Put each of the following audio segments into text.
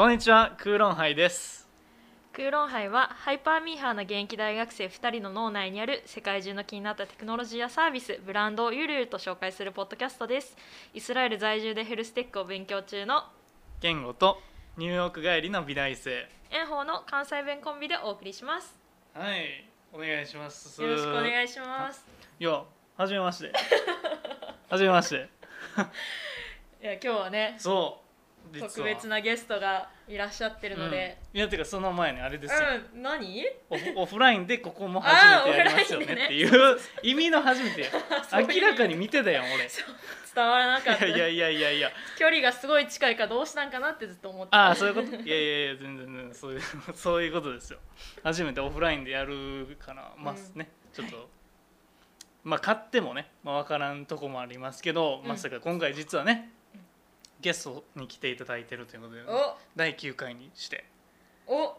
こんにちは、クーロンハイです。クーロンハイはハイパーミーハーな現役大学生2人の脳内にある世界中の気になったテクノロジーやサービスブランドをゆるゆると紹介するポッドキャストですイスラエル在住でヘルステックを勉強中の言語とニューヨーク帰りの美大生。炎鵬の関西弁コンビでお送りしますはい、お願いします。よろしくお願いしますいや、はじめまして。はじめまして。いや今日はねそう、特別。なゲストがいらっしゃってるので。うん。いや、てか、その前にあれですよ。うん、何？オフオフラインでここも初めてやりますよねっていう。意味の初めて。明らかに見てたやん俺。い伝わらなかった。やいやいやいやいや。距離がすごい近いからどうしたんかなってずっと思ってああそういうこと？いやいやいや全然全然。そういう そういうことですよ。初めてオフラインでやるからますね、ちょっと。まあ買ってもね、まあ、分からんとこもありますけど、うん。まさか今回実はねゲストに来ていただいてるということでお。第9回にして、お。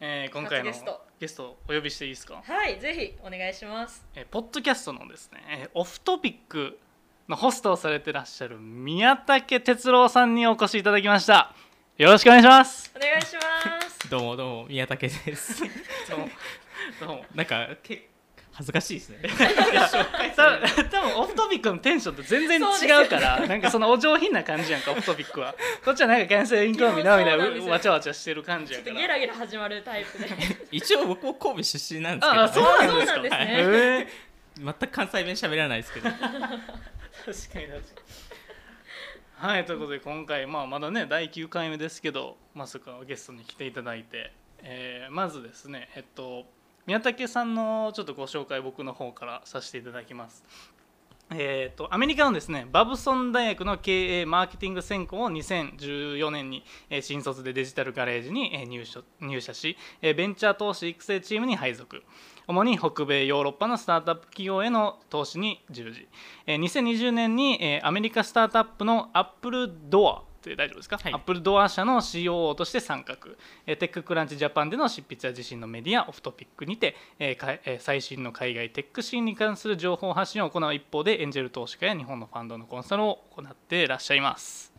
えー今回の初ゲストゲストをお呼びしていいですか？はいぜひお願いします。えーポッドキャストのですね、えーオフトピックのホストをされてらっしゃる宮武哲郎さんにお越しいただきました。よろしくお願いします。お願いします。どうもどうも宮武です。どうも。どうも。なんかけ恥ずかしいですね。た多分オフトピックのテンションと全然違うからなんかそのお上品な感じやんかオフトピックは。こっちはなんかキャンセルインコーミなみたいなわちゃわちゃしてる感じちょっとやからゲラゲラ始まるタイプで。一応僕も神戸出身なんですけど、ああそうなんですかねへえ全く関西弁喋らないですけど。確かに確かに。はいということで今回、まあ、まだね第9回目ですけどまさかゲストに来ていただいて、えーまずですねえっと宮武さんのちょっとご紹介僕の方からさせていただきます。えー、とアメリカのですねバブソン大学の経営マーケティング専攻を2014年に、えー新卒でデジタルガレージに、えー入所入社し、えーベンチャー投資育成チームに配属。主に北米ヨーロッパのスタートアップ企業への投資に従事、えー2020年に、えーアメリカスタートアップのアップルドアで大丈夫ですか、はい。アップルドア社の COO として参画、えーテッククランチジャパンでの執筆や自身のメディアオフトピックにて、え最新の海外テックシーンに関する情報発信を行う一方でエンジェル投資家や日本のファンドのコンサルを行っていらっしゃいます。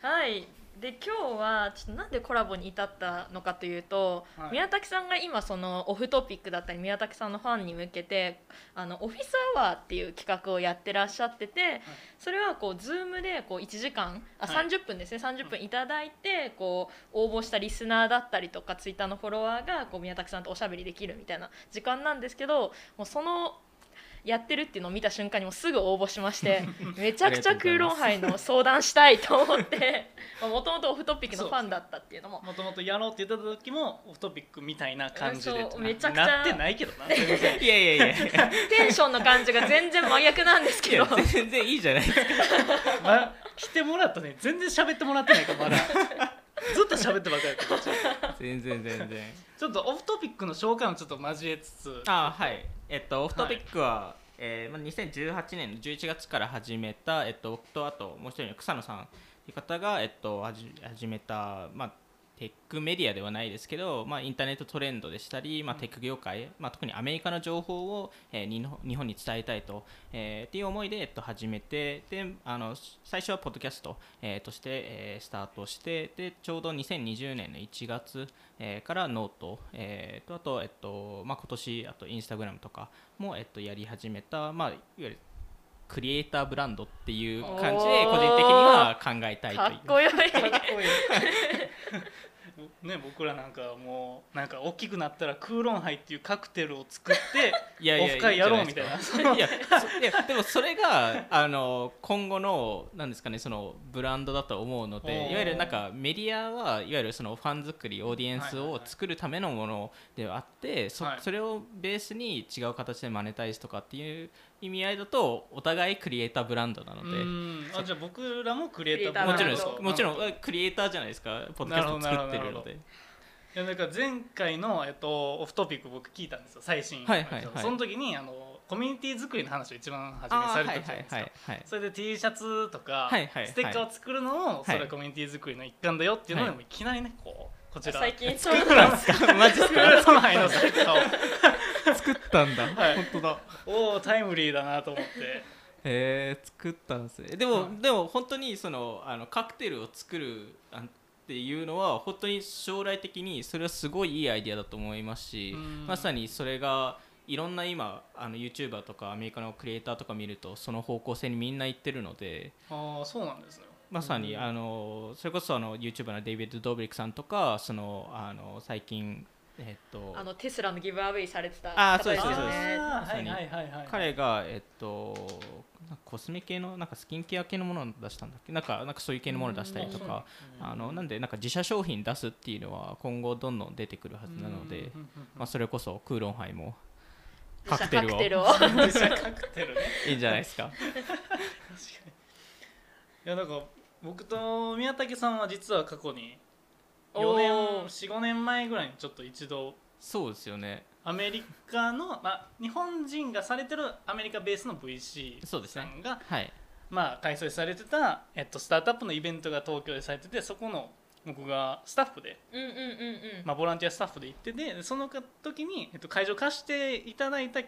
はいで今日はちょっとなんでコラボに至ったのかというと、はい。宮武さんが今そのオフトピックだったり宮武さんのファンに向けてあのオフィスアワーっていう企画をやってらっしゃってて、それはこう Zoom でこう1時間あはい。30分ですね。30分いただいてこう応募したリスナーだったりとかツイッターのフォロワーがこう宮武さんとおしゃべりできるみたいな時間なんですけどもうそのやってるっていうのを見た瞬間にもうすぐ応募しましてめちゃくちゃクーロンハイの相談したいと思ってもともとオフトピックのファンだったっていうのも。もともとやろうって言ってた時もオフトピックみたいな感じでめちゃくちゃなってないけどな。いやいやいや。テンションの感じが全然真逆なんですけど。全然いいじゃないですか。ま来てもらったね全然喋ってもらってないからまだずっと喋ってばっかりやった全然全然。ちょっとオフトピックの紹介もちょっと交えつつあはい。えっとオフトピックは、えーまあ2018年の11月から始めたえっと僕とあともう一人の草野さんという方がえっとはじ始めたまあテックメディアではないですけど、まあ、インターネットトレンドでしたり、まあ、テック業界、まあ、特にアメリカの情報を、えー日本に伝えたいと、えーっていう思いで、えっと、始めてであの最初はポッドキャスト、えーとして、えースタートしてでちょうど2020年の1月、えーから note、えーとあと、えっとまあ、今年あとインスタグラムとかも、えっと、やり始めた、まあ、いわゆるクリエイターブランドっていう感じで個人的には考えたいとかいう。っこよい。かっこいい ね僕らなんかもうなんか大きくなったらクーロンハイっていうカクテルを作って いやいやオフ会やろうみたいな。いやでもそれがあの今後のなんですかねそのブランドだと思うのでいわゆるなんかメディアはいわゆるそのファン作りオーディエンスをはいはいはい作るためのものではあってそはい。それをベースに違う形でマネタイズとかっていう意味合いだとお互いクリエイターブランドなのうで。ん。あじゃあ僕らもクリエイターもちろんです。もちろうん。んクリエイターじゃないですか。ポッドキャスト作ってるので。いやなんか前回の、えっと、オフトピック僕聞いたんですよ最新。はいはいはい。その時にあのコミュニティ作りの話を一番初めにされてたじゃないですか、はいはいそれで T シャツとか、はいはいはい。ステッカーを作るのもそれははいコミュニティ作りの一環だよっていうのではい。もいきなりねこうこちら。最近そうクーロンはいマジですクーロンハイのステッカーを 作ったんだ。はい。本当だ。おおタイムリーだなと思って。へえ作ったんですね。でも、はい。でも本当にそのあのカクテルを作るあっていうのは本当に将来的にそれはすごいいいアイデアだと思いますしうん。まさにそれがいろんな今あの YouTuber とかアメリカのクリエイターとか見るとその方向性にみんな行ってるのでああそうなんですね。まさにうん。あのそれこそあの YouTuber のデイビッド・ドーブリックさんとかそのあの最近えっとあのテスラのギブアウェイされてた方ですよそうですはいはいはいはい。彼がえっとなんかコスメ系のなんかスキンケア系のものを出したんだっけ？なんかなんかそういう系のものを出したりとうんかあのなんでなんか自社商品出すっていうのは今後どんどん出てくるはずなのでうんまあそれこそクーロンハイもカクテルを。カクテルを。自社カクテルね。いいんじゃないですか？確かに。いやなんか僕と宮武さんは実は過去に4年おー。45年前ぐらいにちょっと一度そうですよね。アメリカの、まあ、日本人がされてるアメリカベースの VC さんが、はい。まあ、開催されてた、えっと、スタートアップのイベントが東京でされててそこの僕がスタッフで、うんうんうんうん。まあ、ボランティアスタッフで行っててでその時に、えっと、会場貸していただいた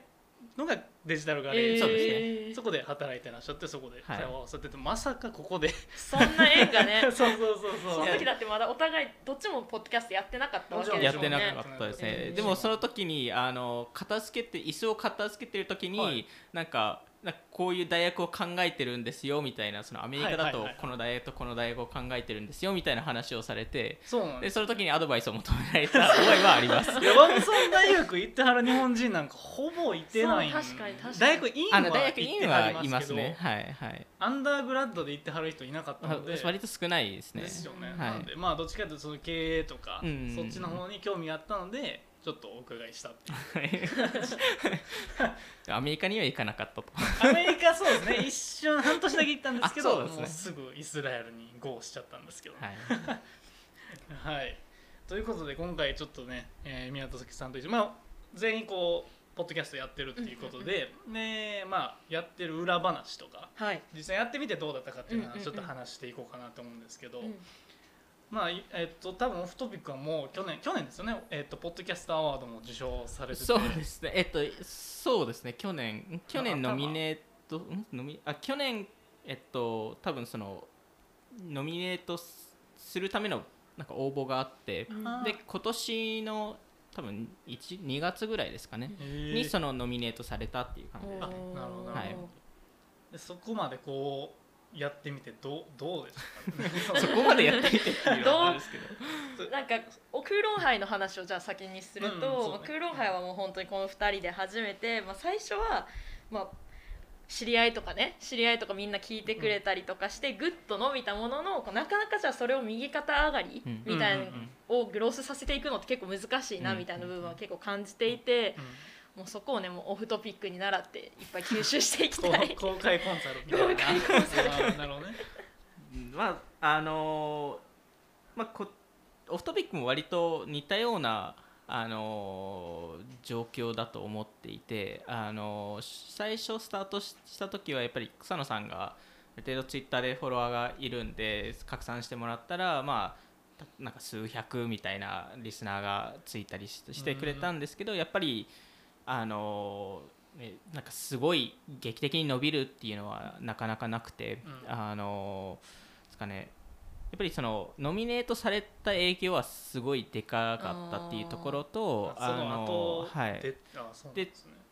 のがデジタルガレー。ジ、そうですね。えーそこで働いてらっしゃってそこではい。会話を合わせてて、まさかここで。そんな縁がね。そうそうそうそそうの時だってまだお互いどっちもポッドキャストやってなかったわけですね。ってなかったですね、うん。でもその時にあの片付けて椅子を片付けてる時に、はい。なんかなんかこういう大学を考えてるんですよみたいなそのアメリカだとこの大学とこの大学を考えてるんですよみたいな話をされてそでその時にアドバイスを求められた覚えはあります。いやワムソン大学行ってはる日本人なんかほぼいてない確かに確かに。大学院は大学行っ院いますけどねはいはい。アンダーグラッドで行ってはる人いなかったので。割と少ないですね。ですよね、はい。なのでまあどっちかというとその経営とか、うんそっちの方に興味があったのでちょっとお伺いしたアメリカには行かなかったと。アメリカそうですね。一瞬半年だけ行ったんですけどすね。もうすぐイスラエルに GO しちゃったんですけど。はい。はい、ということで今回ちょっとね、えー宮田さんと一緒まあ全員こうポッドキャストやってるっていうことで、でまあやってる裏話とかはい。実際やってみてどうだったかっていうのはうんうんうん。ちょっと話していこうかなと思うんですけど、うんまあいえっと多分オフトピックはもう去年去年ですよね、えっとポッドキャストアワードも受賞されてて。そうですね。えっとそうですね。去年去年ノミネートん？ノミあ去年えっと多分そのノミネートすするためのなんか応募があってで今年の多分1 2月ぐらいですかね。にそのノミネートされたっていう感じでね。なるほどはいなるほど。でそこまでこうやってみてどうどうでしたか？そこまでやってみてっていうのはあるんですけど。なんかおクーロン杯の話をじゃあ先にすると、うんね。まあクーロン杯はもう本当にこの2人で初めて、まあ、最初は、まあ、知り合いとかね知り合いとかみんな聞いてくれたりとかして、グッと伸びたもののこうなかなかじゃあそれを右肩上がりうん。みたいなうんうんのをグロスさせていくのって結構難しいなうん。みたいな部分は結構感じていて、もうそこをねもうオフトピックに習っていっぱい吸収していきこたい。う 公開コンサルみたいな。公開コンサル。あーなるほどね。うん。まああのーまあこオフトピックも割と似たようなあのー状況だと思っていてあのー最初スタートしした時はやっぱり草野さんがある程度ツイッターでフォロワーがいるんで拡散してもらったらまあたなんか数百みたいなリスナーがついたりししてくれたんですけどやっぱりあのね、なんかすごい劇的に伸びるっていうのはなかなかなくて、うん。あのですかね。やっぱりそのノミネートされた影響はすごいでかかったっていうところとあその後はい、でね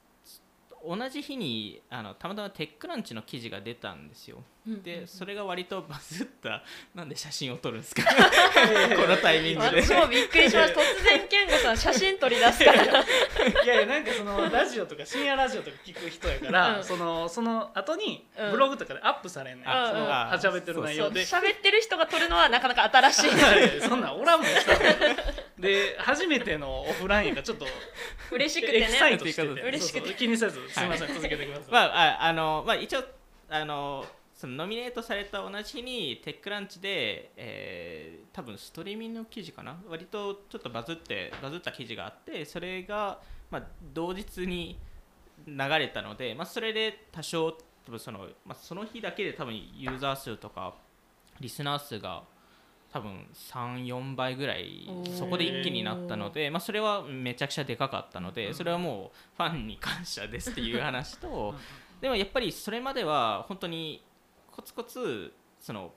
同じ日にあのたまたまテックランチの記事が出たんですよ。でそれが割とバズった なんで写真を撮るんですか？このタイミングで。私もびっくりしました。突然健吾さん写真撮り出すから。いやいやなんかそのラジオとか深夜ラジオとか聞く人やから、うん。そのその後にうん。ブログとかでアップされんねん、あそのあはちゃべってる内容で。喋ってる人が撮るのはなかなか新しい。そんなんおらんもんしたで初めてのオフラインがちょっと嬉しくてエキサイねトしてて。嬉しくて。そうそう気にせずすみません、続けてください、まあ、ああのまあ、一応あのそのノミネートされた同じ日にテックランチで、えー多分ストリーミングの記事かな？割とちょっとバズってバズった記事があってそれが、まあ、同日に流れたので、まあ、それで多少多分その,、まあ、その日だけで多分ユーザー数とかリスナー数が多分34倍ぐらいそこで一気になったので、まあ、それはめちゃくちゃでかかったのでそれはもうファンに感謝ですっていう話とでもやっぱりそれまでは本当にコツコツその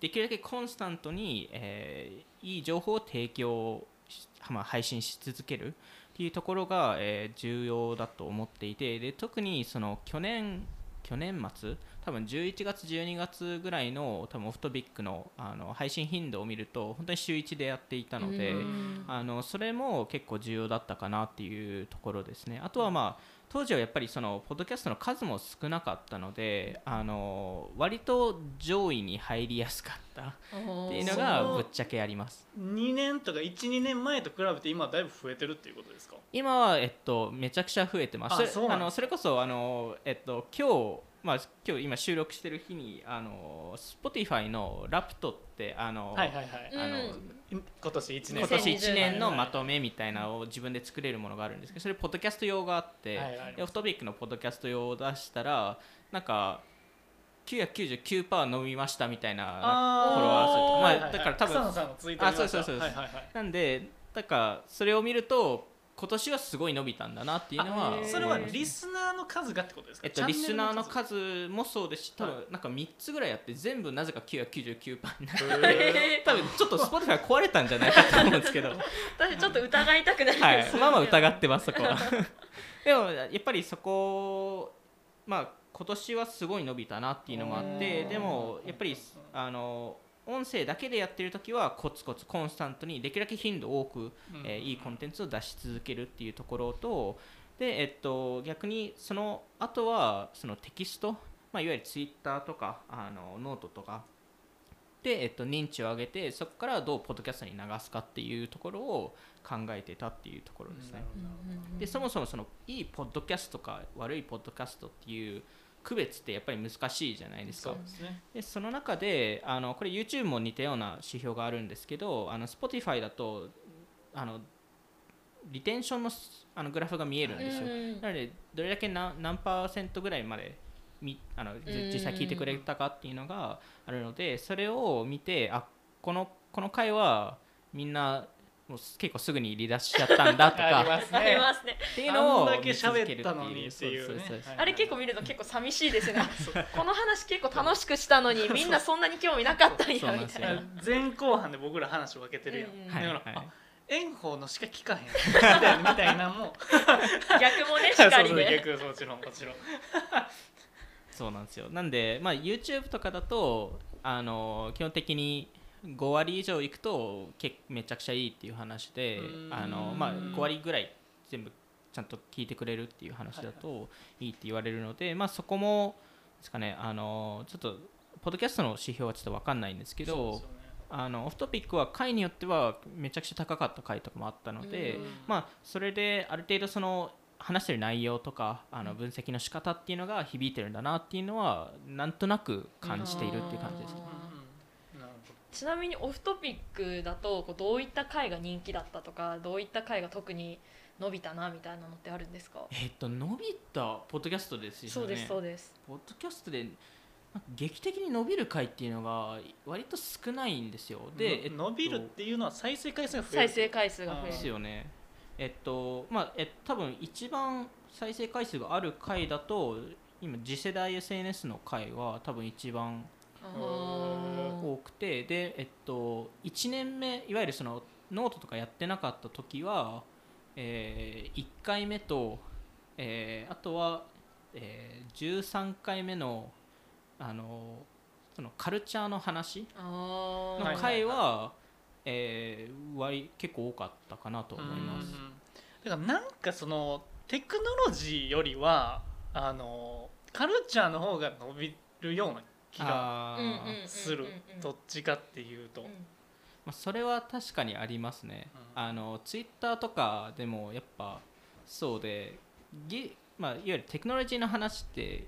できるだけコンスタントに、えーいい情報を提供し、まあ、配信し続けるっていうところが、えー重要だと思っていてで特にその去年去年末多分11月12月ぐらいの多分オフトビックのあの配信頻度を見ると本当に週1でやっていたので、うん。あのそれも結構重要だったかなっていうところですね。あとはまあ当時はやっぱりそのポッドキャストの数も少なかったのであの割と上位に入りやすかった。っていうのがぶっちゃけあります。2年とか12年前と比べて今だいぶ増えてるっていうことですか？今は、えっと、めちゃくちゃ増えてます。あのそれこそあの、えっと、今日まあ、今日今収録してる日にあの Spotify のラプトってあの、はいはいはい、あのうん。今年1年今年2020 1年のまとめみたいなのを自分で作れるものがあるんですけどそれポッドキャスト用があって、はいはい。でオフトピックのポッドキャスト用を出したらなんか999%伸びましたみたいなあフォロワー数とかまあだから多分あそうそうそうそうはいはいはい。なんでだからそれを見ると今年はすごい伸びたんだなっていうのはそれはリスナーの数がってことですか？えっと、リスナーの数数もそうですし多分なんか3つぐらいあって全部なぜか999%になる。へ多分ちょっと Spotify 壊れたんじゃないかと思うんですけど。私ちょっと疑いたくなりはますい、まあまあ疑ってますそこは。でもやっぱりそこまあ今年はすごい伸びたなっていうのもあってうんでもやっぱりあの音声だけでやってる時はコツコツコンスタントにできるだけ頻度多く、うん。えーいいコンテンツを出し続けるっていうところとで、えっと、逆にその後はそのテキスト、まあ、いわゆるツイッターとかあのノートとかで、えっと、認知を上げてそこからどうポッドキャストに流すかっていうところを考えてたっていうところですね。でそもそもそのいいポッドキャストか悪いポッドキャストっていう区別ってやっぱり難しいじゃないですかそう。ですねでその中であのこれ YouTube も似たような指標があるんですけどあの Spotify だとあのリテンションのすあのグラフが見えるんですよ。うんなのでどれだけ何何パーセントぐらいまでみあの実際聞いてくれたかっていうのがあるのでそれを見てあこのこの回はみんなもう結構すぐに離脱しちゃったんだとか。ありね。ますね。っていうのをあんだけ喋ったのにっていうあれ結構見ると結構寂しいですね。この話結構楽しくしたのにみんなそんなに興味なかったんやみたいな。前後半で僕ら話を分けてるやん、うんはいだから、はいあ炎鵬のしか聞かへん。みたいなも 逆もねしっかり そうそうで逆もちろんもちろん。そうなんですよ。なんで、まあ、YouTube とかだとあの基本的に5割以上いくとけめちゃくちゃいいっていう話でうん。あの、まあ、5割ぐらい全部ちゃんと聞いてくれるっていう話だといい。って言われるので、まあ、そこもですかねあのちょっとポッドキャストの指標はちょっと分かんないんですけどあのオフトピックは回によってはめちゃくちゃ高かった回とかもあったので、うん。まあ、それである程度その話してる内容とかあの分析の仕方っていうのが響いてるんだなっていうのはなんとなく感じているっていう感じですね。ちなみにオフトピックだとこうどういった回が人気だったとかどういった回が特に伸びたなみたいなのってあるんですか？えっと伸びたポッドキャストですよね。そうですそうですポッドキャストで劇的に伸びる回っていうのが割と少ないんですよ。どで、えっとの伸びるっていうのは再生回数が増える再生回数が増えでするよね。えっとまあえ多分一番再生回数がある回だと今次世代 SNS の回は多分一番多くてでえっと1年目いわゆるそのノートとかやってなかった時は、え1回目と、えーあとは、えー13回目のあのそのカルチャーの話あのーはは、えー割結構多かったかなと思います。うん。だからなんかそのテクノロジーよりはあのカルチャーの方が伸びるような気がするどっちかっていうと、まあ、それは確かにありますね、うんあのツイッターとかでもやっぱそうでぎ、まあ、いわゆるテクノロジーの話って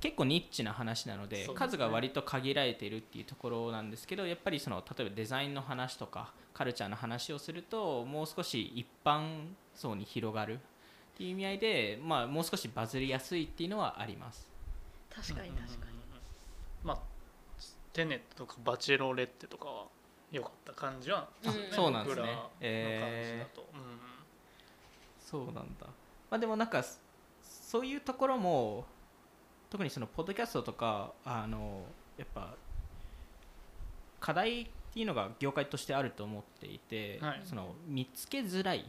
結構ニッチな話なのでね数が割と限られているっていうところなんですけどやっぱりその例えばデザインの話とかカルチャーの話をするともう少し一般層に広がるっていう意味合いで、まあ、もう少しバズりやすいっていうのはあります。確かに確かにまあテネットとかバチェロレッテとかは良かった感じはあするそうなんですね。僕らの感じだと、そうなんだ、まあ、でもなんかそそういうところも特にそのポッドキャストとかあのやっぱ課題っていうのが業界としてあると思っていて、はい。その見つけづらい。っ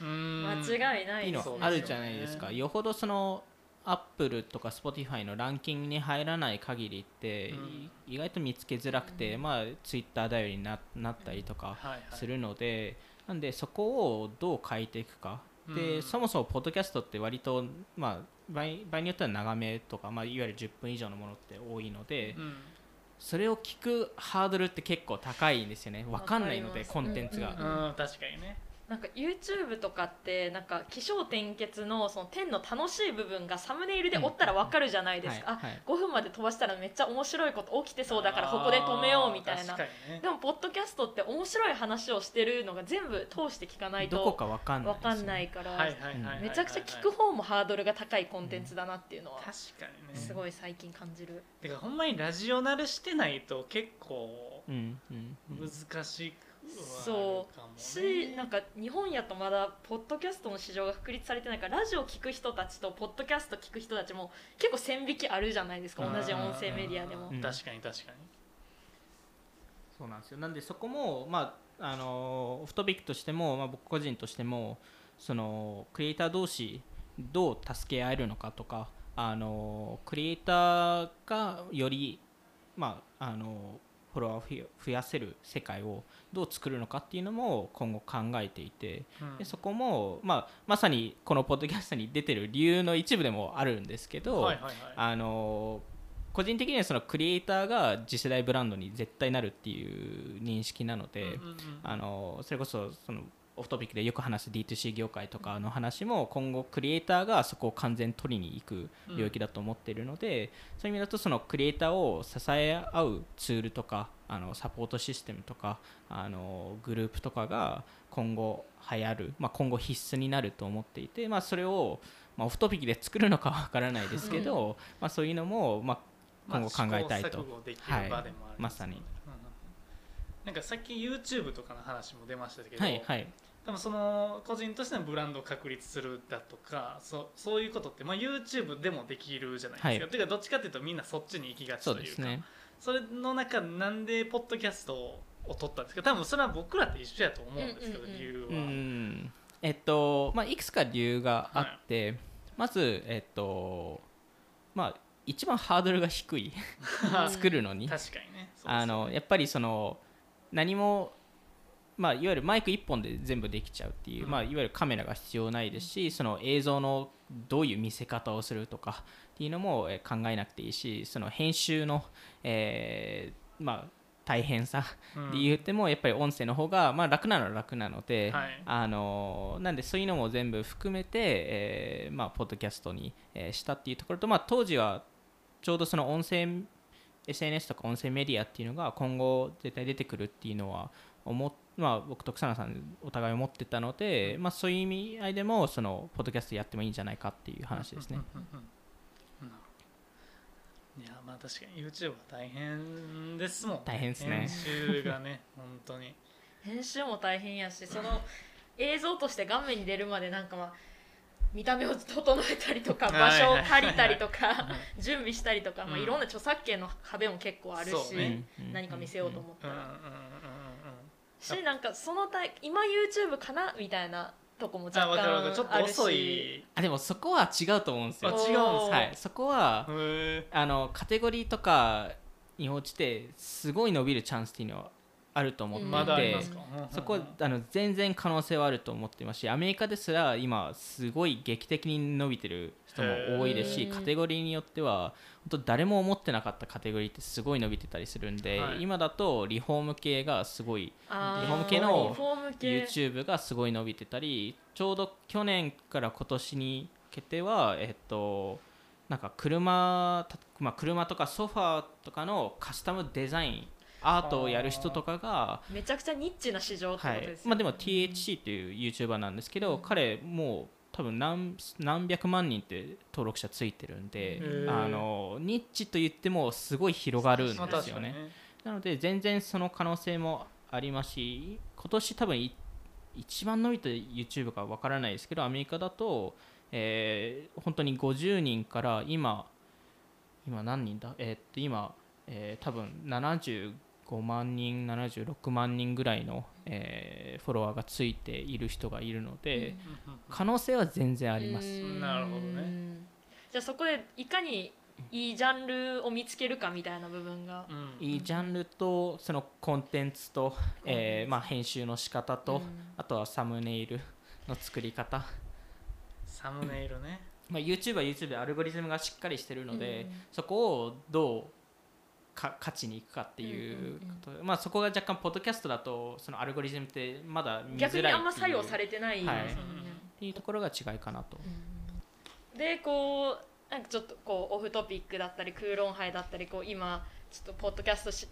うーん。間違いないていうのあるじゃないですか。よほどそのアップルとか Spotify のランキングに入らない限りって、うん。意外と見つけづらくて、まあ Twitter 頼りにななったりとかはいはいするので、なんでそこをどう変えていくか、でうん。そもそもポッドキャストって割と、まあ、場合場合によっては長めとか、まあ、いわゆる10分以上のものって多いので、うん。それを聞くハードルって結構高いんですよね。分かんないのでコンテンツが、うん。うん。確かにねなんか YouTube とかってなんか起承転結のその点の楽しい部分がサムネイルで追ったらわかるじゃないですか、はい。はい。あ5分まで飛ばしたらめっちゃ面白いこと起きてそうだからここで止めようみたいな。ね。でもポッドキャストって面白い話をしてるのが全部通して聞かないどことか分かんないわかんないから、めちゃくちゃ聞く方もハードルが高いコンテンツだなっていうのは確かにね。すごい最近感じる、てかほんまにラジオ慣れしてないと結構うん。うんうん難しくはそあるかもねしなんか日本やとまだポッドキャストの市場が確立されてないからラジオ聞く人たちとポッドキャスト聞く人たちも結構線引きあるじゃないですか同じ音声メディアでも。うん。確かに確かに。そうなんですよ。なんでそこもまああのオフトピックとしても、まあ、僕個人としてもそのクリエイター同士どう助け合えるのかとかあのクリエイターがよりまああのフォロワーを増やせる世界をどう作るのかっていうのも今後考えていてうん。でそこも、まあ、まさにこのポッドキャストに出てる理由の一部でもあるんですけど、あの個人的にはそのクリエイターが次世代ブランドに絶対なるっていう認識なので、あのそれこそそのオフトピックでよく話す D2C 業界とかの話も今後クリエイターがそこを完全に取りに行く領域だと思っているので、そういう意味だとそのクリエイターを支え合うツールとかあのサポートシステムとかあのグループとかが今後流行る、まあ、今後必須になると思っていて、まあ、それを、まあ、オフトピックで作るのかわからないですけど、まあ、そういうのも、まあ、今後考えたいと、まあ試行錯誤できる場でもあるんですね。まさになんかさっき YouTube とかの話も出ましたけど、はいはい多分その個人としてのブランドを確立するだとかそうそういうことって、まあ、YouTube でもできるじゃないですか、はい。ていうかどっちかっていうとみんなそっちに行きがちとそいうか。ね。それの中なんでポッドキャストを取ったんですか？多分それは僕らと一緒やと思うんですけど、うんうんうん。理由は、うん。えっとまあいくつか理由があって、まずえっとまあ一番ハードルが低い。作るのに。確かにね。あのやっぱりその何もまあ、いわゆるマイク1本で全部できちゃうっていう、うん。まあ、いわゆるカメラが必要ないですしその映像のどういう見せ方をするとかっていうのもえー考えなくていいしその編集の、えーまあ、大変さうん。で言ってもやっぱり音声の方がまあ楽なのは楽なので、はい。あのなんでそういうのも全部含めて、えーまあ、ポッドキャストに、えーしたっていうところと、まあ、当時はちょうどその音声 SNS とか音声メディアっていうのが今後絶対出てくるっていうのは思っまあ、僕と草野さんお互い思ってたので、まあ、そういう意味合いでもそのポッドキャストやってもいいんじゃないかっていう話ですね。いやまあ確かに YouTube は大変ですもん、大変ですね。編集がね 本当に。編集も大変やしその映像として画面に出るまでなんかまあ見た目を整えたりとかはい場所を借りたりとかい準備したりとか、まあ、うん。いろんな著作権の壁も結構あるし、ね。うん何か見せようと思ったら、うんうんうんうんしなんかそのタイ今 YouTube かなみたいなとこも若あ分かる分かる。ちょっと干あるし遅い。あでもそこは違うと思うんですよ。あ違うんですはい、そこはへあのカテゴリーとかに応じてすごい伸びるチャンスっていうのはあると思っていて、うんそこあの全然可能性はあると思ってますしアメリカですら今すごい劇的に伸びてる人も多いですしカテゴリーによっては本当誰も思ってなかったカテゴリーってすごい伸びてたりするんで、はい。今だとリフォーム系がすごいリフォーム系 YouTube がすごい伸びてたりちょうど去年から今年にかけてはえっとなんか車たまあ、車とかソファーとかのカスタムデザインアートをやる人とかがめちゃくちゃニッチな市場ってはいことですよね、まあ、でも THC っていう YouTuber なんですけど、彼もう多分何何百万人って登録者ついてるんであのニッチと言ってもすごい広がるんまあですよね。ね。なので全然その可能性もありますし今年多分い一番伸びた YouTube かわからないですけどアメリカだと、えー本当に50人から今今何人だ？えーっと今、えー多分75 75万人76万人ぐらいの、えーフォロワーがついている人がいるので、可能性は全然あります。うん。なるほどね。じゃあそこでいかにいいジャンルを見つけるかみたいな部分が、うん。いいジャンルとそのコンテンツと、えーまあ、編集の仕方と、うん。あとはサムネイルの作り方、サムネイルね。まあ、YouTube は YouTube でアルゴリズムがしっかりしてるので、うん。そこをどうか勝ちにいくかっていうこと、まあ、そこが若干ポッドキャストだとそのアルゴリズムってまだ見づらい逆にあんま作用されてない。はい。っていうところが違いかなと。でこうなんかちょっとこうオフトピックだったり空論杯だったりこう今ちょっとポッドキャストし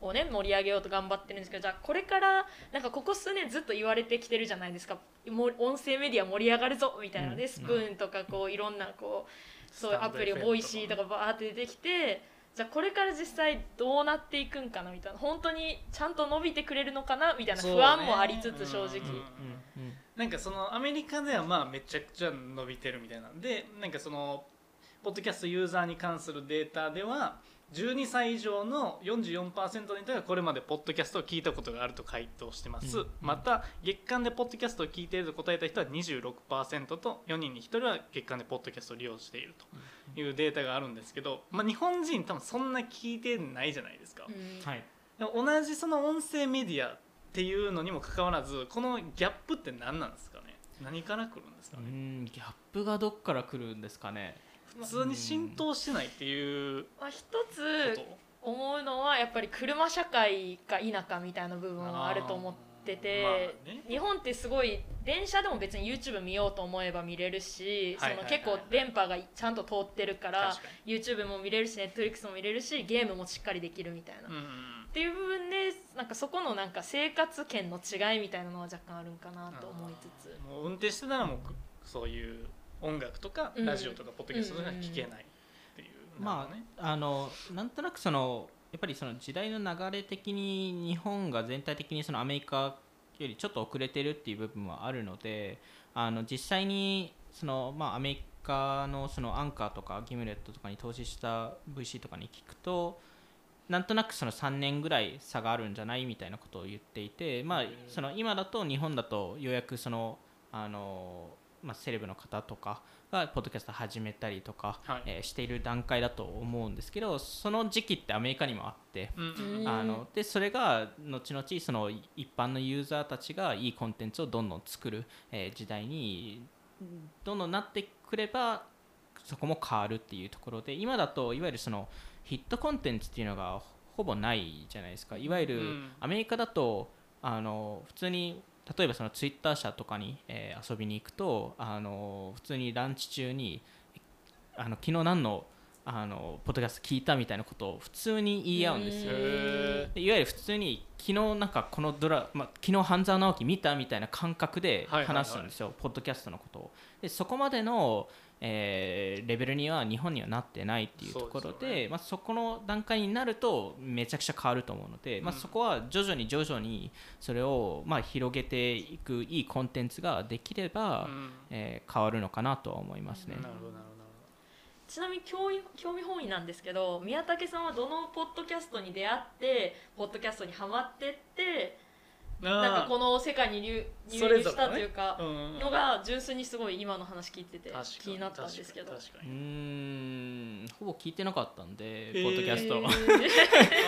をね盛り上げようと頑張ってるんですけどじゃあこれからなんかここ数年ずっと言われてきてるじゃないですか。音声メディア盛り上がるぞみたいなので、うん。スプーンとかこういろんなこうそういうアプリを Voicy とかバーって出てきてじゃあこれから実際どうなっていくんかなみたいな。本当にちゃんと伸びてくれるのかなみたいな不安もありつつ正直。そうねうんうんうん。なんかそのアメリカではまあめちゃくちゃ伸びてるみたいなんでなんかそのポッドキャストユーザーに関するデータでは12歳以上の44%の人がこれまでポッドキャストを聞いたことがあると回答してます、うんまた月間でポッドキャストを聞いていると答えた人は26%と4人に1人は月間でポッドキャストを利用しているというデータがあるんですけど、まあ、日本人多分そんな聞いてないじゃないですか、うん同じその音声メディアっていうのにもかかわらずこのギャップって何なんですかね？何から来るんですかうねんギャップがどっから来るんですかね？普通に浸透してないっていうまあ、一こつと思うのはやっぱり車社会か否かみたいな部分はあると思ってて、まあね。日本ってすごい電車でも別に YouTube 見ようと思えば見れるし、その結構電波がちゃんと通ってるから確か YouTube も見れるし Netflix も見れるしゲームもしっかりできるみたいな、っうんていう部分でなんかそこのなんか生活圏の違いみたいなのは若干あるんかなと思いつつ。もう運転してたらもうそういう音楽とかうん。ラジオとかポッドキャストとか聞けないっていう、まね。ああのなんとなくそのやっぱりその時代の流れ的に日本が全体的にそのアメリカよりちょっと遅れてるっていう部分はあるのであの実際にその、まあ、アメリカのそのアンカーとかギムレットとかに投資した VC とかに聞くとなんとなくその3年ぐらい差があるんじゃないみたいなことを言っていて、まあその今だと日本だとようやくそのあの、まあ、セレブの方とかがポッドキャスト始めたりとか、はい。えーしている段階だと思うんですけどその時期ってアメリカにもあって。うんあのでそれが後々その一般のユーザーたちがいいコンテンツをどんどん作る、えー時代にどんどんなってくればそこも変わるっていうところで今だといわゆるそのヒットコンテンツっていうのがほぼないじゃないですか。いわゆるうん。アメリカだとあの普通に例えばそのツイッター社とかに、えー遊びに行くとあの普通にランチ中にあの昨日何のあのポッドキャスト聞いたみたいなことを普通に言い合うんですよ。へでいわゆる普通に昨日なんかこのドラ、まあ、昨日半沢直樹見たみたいな感覚で話すんですよ、ポッドキャストのことを。でそこまでの、えーレベルには日本にはなってないっていうところでそね。まあ、そこの段階になるとめちゃくちゃ変わると思うので、まあ、うんそこは徐々に徐々にそれをまあ広げていくいいコンテンツができれば、うん。えー変わるのかなとは思いますね。なるほどなるほど。ちなみに興味興味本位なんですけど宮武さんはどのポッドキャストに出会ってポッドキャストにはまってってなんかこの世界に入入したというかのが純粋にすごい今の話聞いてて気になったんですけど。うん。ほぼ聞いてなかったんで、えー。ポッドキャスト。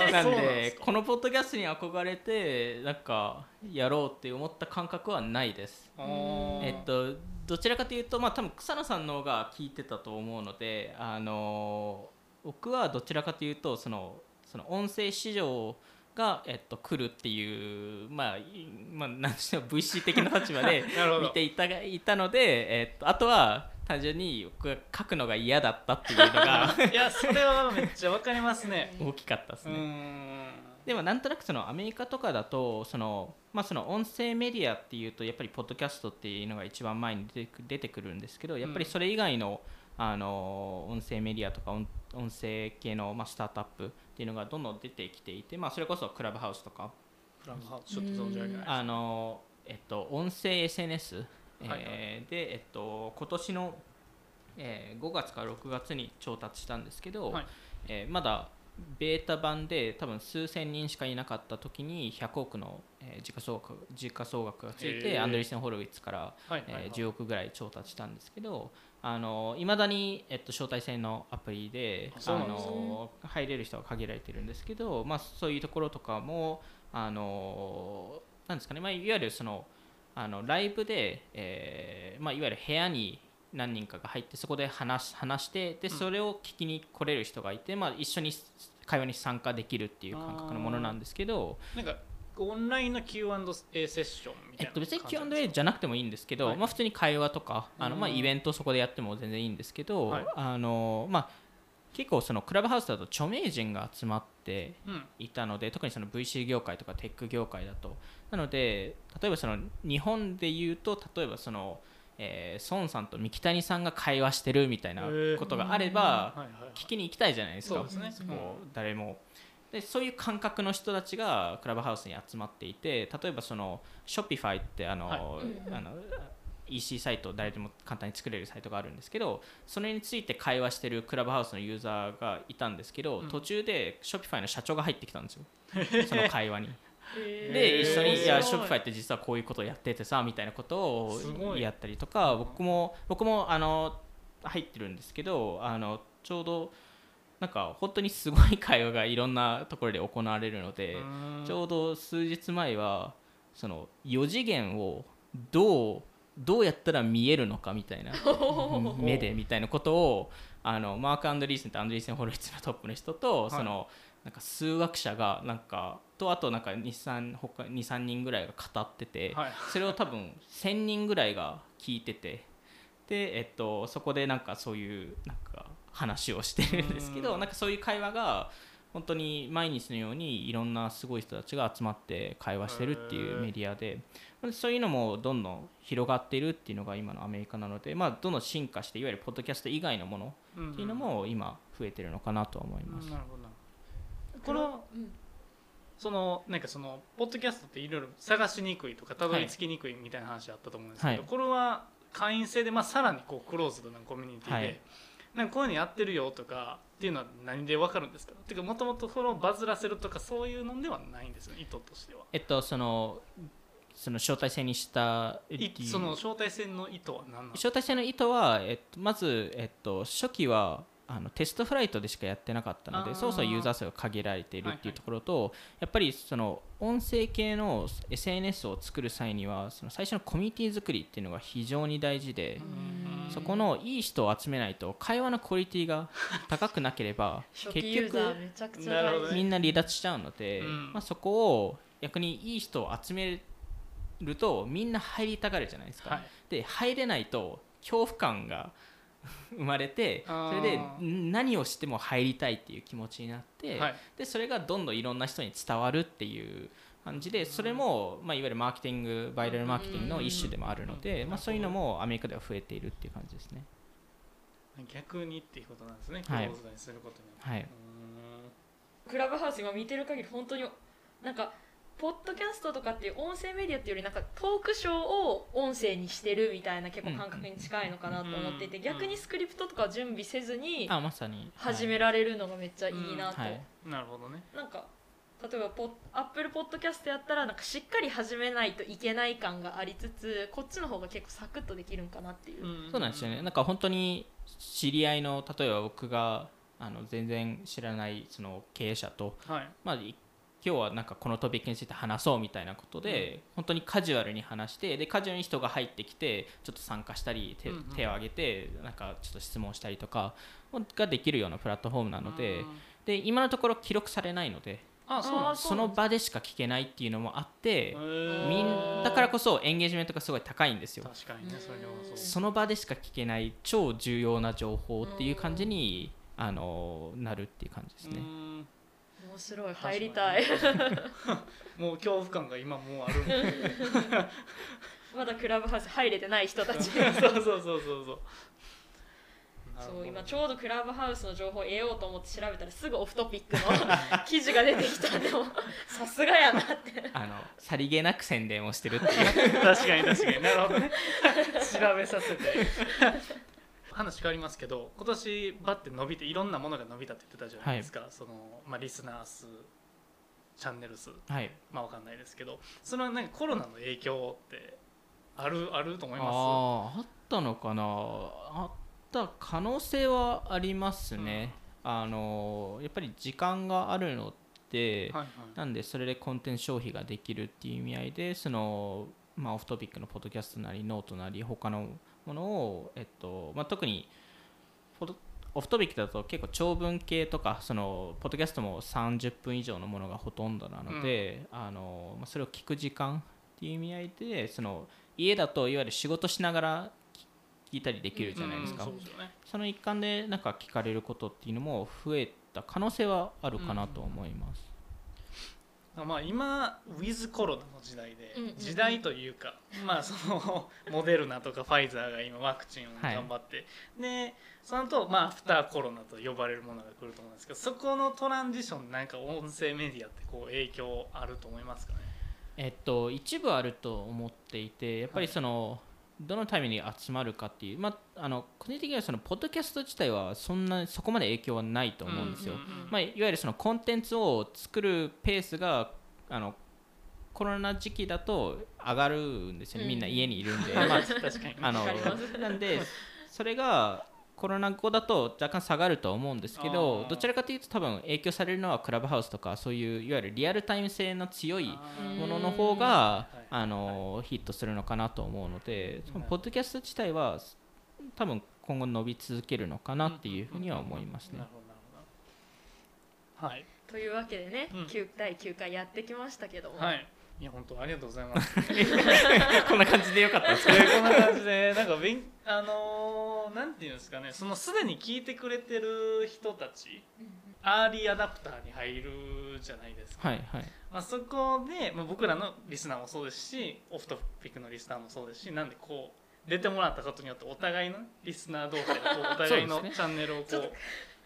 あ なんですこのポッドキャストに憧れてなんかやろうって思った感覚はないです。えっとどちらかというとまあ多分草野さんの方が聞いてたと思うのであの僕はどちらかというとそのその音声市場が、えっと、来るっていうまあ、いまあ、なんていうの VC 的な立場で 見ていたがいたので、えっと、あとは単純に僕が書くのが嫌だったっていうのが いやそれはめっちゃわかりますね。大きかったですうね。ん。でもなんとなくそのアメリカとかだとその、まあ、その音声メディアっていうとやっぱりポッドキャストっていうのが一番前に出てく出てくるんですけどやっぱりそれ以外の,、あの音声メディアとか音音声系の、まあ、スタートアップっていうのがどんどん出てきていて、まあ、それこそクラブハウスとか。クラブハウスちょっと存じ上げないあの、えっと、音声 SNS、えーはいはい。で、えっと、今年の、えー5月から6月に調達したんですけど、はい。えーまだベータ版で多分数千人しかいなかった時に100億の、えー時価総額時価総額がついへてー。アンドリーセン・ホロウィッツから、はいはいはい。えー10億ぐらい調達したんですけどあの未だに、えっと、招待制のアプリであの入れる人は限られてるんですけど、まあ、そういうところとかもあのなんですかね、まあ、いわゆるそのあのライブで、えーまあ、いわゆる部屋に何人かが入ってそこで話し話してでうん。それを聞きに来れる人がいて、まあ、一緒に会話に参加できるっていう感覚のものなんですけど、なんかオンラインの Q&A セッションみたいなえっと、別に Q&A じゃなくてもいいんですけど、はい。まあ、普通に会話とかあの、まあ、うんイベントそこでやっても全然いいんですけど、はい。あのまあ、結構そのクラブハウスだと著名人が集まっていたので特にその VC 業界とかテック業界だと。なので例えばその日本で言うと例えばその、えー孫さんと三木谷さんが会話してるみたいなことがあれば聞きに行きたいじゃないですか。ね。こう誰もでそういう感覚の人たちがクラブハウスに集まっていて例えばその Shopify ってあの、はい。うんあの EC サイト誰でも簡単に作れるサイトがあるんですけどそれについて会話してるクラブハウスのユーザーがいたんですけど、うん。途中で Shopify の社長が入ってきたんですよ。その会話に。で一緒に「い。やすご Shopify って実はこういうことをやっててさ」みたいなことをやったりとか僕も僕もあの入ってるんですけどあのちょうどなんか本当にすごい会話がいろんなところで行われるのでうん。ちょうど数日前はその4次元をどうどうやったら見えるのかみたいな 目でみたいなことをあのマーク・アンドリーセンとアンドリーセン・ホルイッツのトップの人と、い。そのなんか数学者がなんかとあとなんか23他23人ぐらいが語ってて、はい。それを多分1000人ぐらいが聞いててで、えっと、そこでなんかそういうなんか話をしてるんですけうん。どなんかそういう会話が本当に毎日のようにいろんなすごい人たちが集まって会話してるっていうメディアでそういうのもどんどん広がっているっていうのが今のアメリカなので、まあ、どんどん進化していわゆるポッドキャスト以外のものうんっていうのも今増えてるのかなとは思います。なるほどなこのうん。そのなんかそのポッドキャストっていろいろ探しにくいとかたどり着きにくいみたいな話あったと思うんですけど、はい。これは会員制で、まあ、さらにこうクローズドなコミュニティで、はいなんかこういうのやってるよとかっていうのは何でわかるんですか？ていうかもともとそのバズらせるとかそういうのではないんですよ意図としては。えっと、そのその招待制にしたいその招待制の意図は何なんですか？招待制の意図は、えっと、まず、えっと、初期はあのテストフライトでしかやってなかったのでそもそもユーザー数が限られているっていうはいはい。ところと、やっぱりその音声系の SNS を作る際にはその最初のコミュニティ作りっていうのが非常に大事で、うん。そこのいい人を集めないと会話のクオリティが高くなければ初結局みんな離脱しちゃうので、うんまあ、そこを逆にいい人を集めるとみんな入りたがるじゃないですか。はい。で入れないと恐怖感が 生まれてそれでん何をしても入りたいっていう気持ちになって、はい。でそれがどんどんいろんな人に伝わるっていう感じでそれも、まあ、いわゆるマーケティングバイラルマーケティングの一種でもあるので、うん。まあ、そういうのもアメリカでは増えているっていう感じですね。逆にっていうことなんですね、はい。クローズドにすることにはい、うクラブハウス今見てる限り本当になんかポッドキャストとかっていう音声メディアっていうよりなんかトークショーを音声にしてるみたいな結構感覚に近いのかなと思っていて、うん逆にスクリプトとかは準備せずにあまさに。始める、られるのがめっちゃいいなと、なるほどね。なんか例えばポッアップルポッドキャストやったらなんかしっかり始めないといけない感がありつつこっちの方が結構サクッとできるんかなっていう、そうなんですよね。なんか本当に知り合いの例えば僕があの全然知らないその経営者とはい。まあ、い今日はなんかこのトピックについて話そうみたいなことで、本当にカジュアルに話してでカジュアルに人が入ってきてちょっと参加したり手,、うんうん。手を挙げてなんかちょっと質問したりとかができるようなプラットフォームなのでうんで今のところ記録されないのであその場でしか聞けないっていうのもあってみんだからこそエンゲージメントがすごい高いんですよ。確かにねそれはそう。その場でしか聞けない超重要な情報っていう感じにあのなるっていう感じですね。うん面白い。入りたい。もう恐怖感が今もうある。ん でまだクラブハウス入れてない人たち。そうそうそうそうそう。そう今ちょうどクラブハウスの情報を得ようと思って調べたらすぐオフトピックの記事が出てきたんでもさすがやなって。あのさりげなく宣伝をしてるっていう。確かに確かに。なるほどね。調べさせて話変わりますけど今年バッて伸びていろんなものが伸びたって言ってたじゃないですか、そのまあ、リスナー数チャンネル数。はい。まあわかんないですけど。それはなんかコロナの影響ってあるあると思いまあーあったのかな？あった可能性はありますね、あのやっぱり時間があるので、すはいはい。なんでそれでコンテンツ消費ができるっていう意味合いでその、まあ、 Off Topicのポッドキャストなりノートなり他のものを、えっとまあ、特に Off Topicだと結構長文系とかそのポッドキャストも30分以上のものがほとんどなので、あのまあ、それを聞く時間っていう意味合いでその家だといわゆる仕事しながら聞いたりできるじゃないですか、うんそうですよね。その一環でなんか聞かれることっていうのも増えた可能性はあるかなと思います。まあ今ウィズコロナの時代で、うんうんうん。時代というかまあその モデルナとかファイザーが今ワクチンを頑張って、でその後まあアフターコロナと呼ばれるものが来ると思うんですけどそこのトランジションなんか音声メディアってこう影響あると思いますかね？えっと、一部あると思っていてやっぱりその、どのタイミングに集まるかっていう、まあ、あの個人的にはそのポッドキャスト自体はそんなそこまで影響はないと思うんですよ、まあ、いわゆるそのコンテンツを作るペースがあのコロナ時期だと上がるんですよね、みんな家にいるんで、まあ、確かに。あのなんで それがコロナ後だと若干下がると思うんですけどどちらかというと多分影響されるのはクラブハウスとかそういういわゆるリアルタイム性の強いものの方がうん。あのヒットするのかなと思うのでポッドキャスト自体は多分今後伸び続けるのかなっていうふうには思いますね。はい。というわけでね、うん。9第9回やってきましたけども、はいいや本当ありがとうございます。こんな感じでよかったですか？えーこんな感じでなんか勉あのーなんていうんですかねそのすでに聞いてくれてる人たちアーリーアダプターに入るじゃないですか、はいはい。まあ、そこで、まあ、僕らのリスナーもそうですしオフトピックのリスナーもそうですしなんでこう出てもらったことによってお互いのリスナー同士でお互いのチャンネルをこう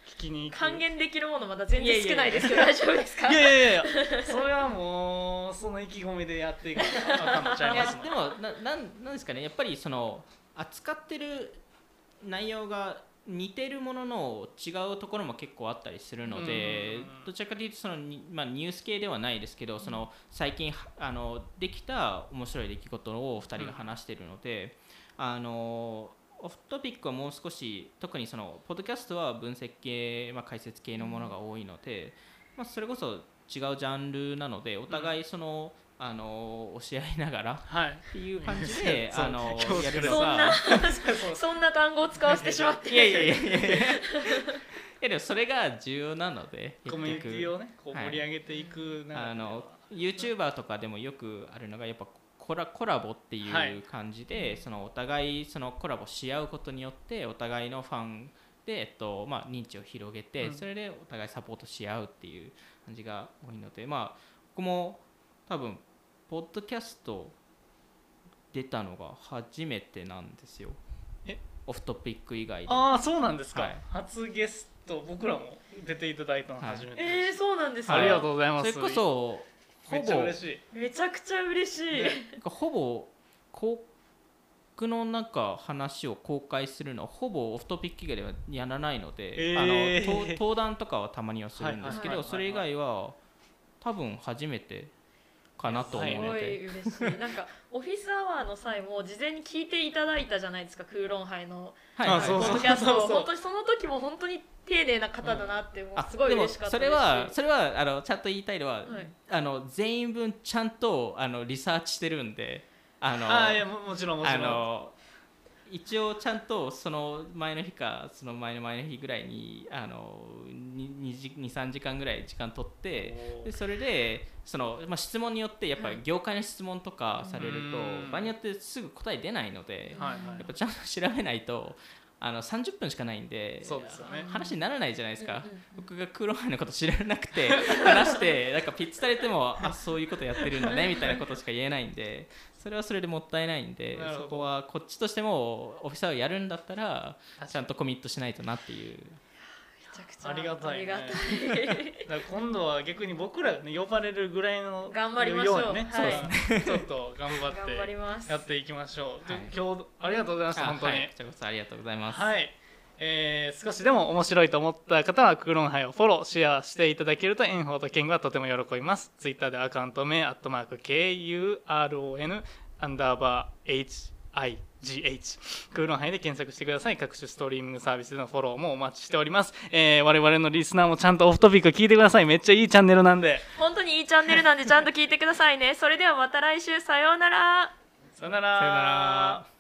聞きに行く。還元できるものまだ全然少ないですけど 大丈夫ですか？いやいやいや。それはもうその意気込みでやっていかなあかんのちゃい。ますのでもななんなんですかね。やっぱりその扱ってる内容が似てるものの違うところも結構あったりするのでうんどちらかというとそのに、まあ、ニュース系ではないですけどその最近はあのできた面白い出来事を2人が話しているので、あのオフトピックはもう少し特にそのポッドキャストは分析系、まあ、解説系のものが多いので、まあ、それこそ違うジャンルなのでお互いその、あの教え合いながらはい。っていう感じで そう。あのやるのそんなが そんな単語を使わせてしまって。いやいやいやいやいや。いやでもそれが重要なのでコミュニティをねこうはい。盛り上げていくはあの YouTuber とかでもよくあるのがやっぱコラコラボっていはい。う感じで、そのお互いそのコラボし合うことによってお互いのファンで、えっとまあ、認知を広げて、うん。それでお互いサポートし合うっていう感じが多いのでまあ僕も多分ポッドキャスト出たのが初めてなんですよ。え？オフトピック以外で。ああそうなんですか、はい。初ゲスト僕らも出ていただいたの初めてえー、そうなんですか。ありがとうございます。それこそめほぼっちゃ嬉しい。めちゃくちゃ嬉しい、なんかほぼ広告のなんか話を公開するのはほぼオフトピック以外ではやらないので、えー。あの登登壇とかはたまにはするんですけどそれ以外は多分初めてかなと思うすごので、い嬉しい。なんかオフィスアワーの際も事前に聞いていただいたじゃないですか空論杯の。はいあそうそう。ポッドキャストを本当にその時も本当に丁寧な方だなってもうあすごいでも嬉しかったですし。それはそれはあのちゃんと言いたいのは、はい。あの全員分ちゃんとあのリサーチしてるんであのああいやももちろんもちあろん。の一応ちゃんとその前の日かその前の前の日ぐらいにあの23時間ぐらい時間取ってでそれでその、まあ、質問によってやっぱり業界の質問とかされると、うん。場合によってすぐ答え出ないので、やっぱちゃんと調べないとあの30分しかないんでそうですよね。話にならないじゃないですか、うんうんうん僕がクロハイのこと知らなくて話してなんかピッチされてもあそういうことやってるんだねみたいなことしか言えないんでそれはそれでもったいないんでそこはこっちとしてもオフィサーをやるんだったらちゃんとコミットしないとなっていう。めちゃくちゃありがたいね。たい。今度は逆に僕らが、ね、呼ばれるぐらいの頑張りましょう。ね、はい。ちょっと頑張ってやっていきましょう、ではい。今日ありがとうございましたあ本当に、はい。こちらこそありがとうございます、はい。えー少しでも面白いと思った方はクーロンハイをフォローシェアしていただけると炎鵬と健吾はとても喜びます。ツイッターでアカウント名アットマーク KURON アンダーバー HIGH クーロンハイで検索してください。各種ストリーミングサービスでのフォローもお待ちしております、えー我々のリスナーもちゃんとオフトピック聞いてください。めっちゃいいチャンネルなんで。本当にいいチャンネルなんでちゃんと聞いてくださいね。それではまた来週。さようなら。さよなら。さよなら